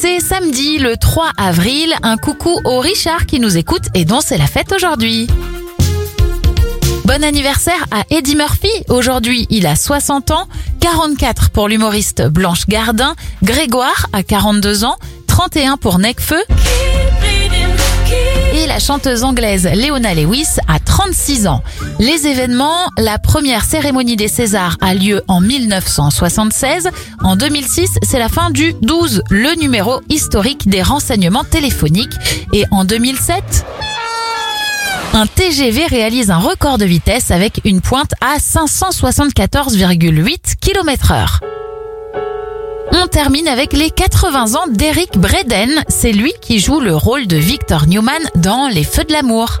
C'est samedi le 3 avril. Un coucou au Richard qui nous écoute et dont c'est la fête aujourd'hui. Bon anniversaire à Eddie Murphy. Aujourd'hui, il a 60 ans, 44 pour l'humoriste Blanche Gardin, Grégoire a 42 ans, 31 pour Necfeu et la chanteuse anglaise Leona Lewis a 36 ans. Les événements, la première cérémonie des Césars a lieu en 1976. En 2006, c'est la fin du 12, le numéro historique des renseignements téléphoniques. Et en 2007, un TGV réalise un record de vitesse avec une pointe à 574,8 km heure. On termine avec les 80 ans d'Eric Breden. C'est lui qui joue le rôle de Victor Newman dans Les Feux de l'amour.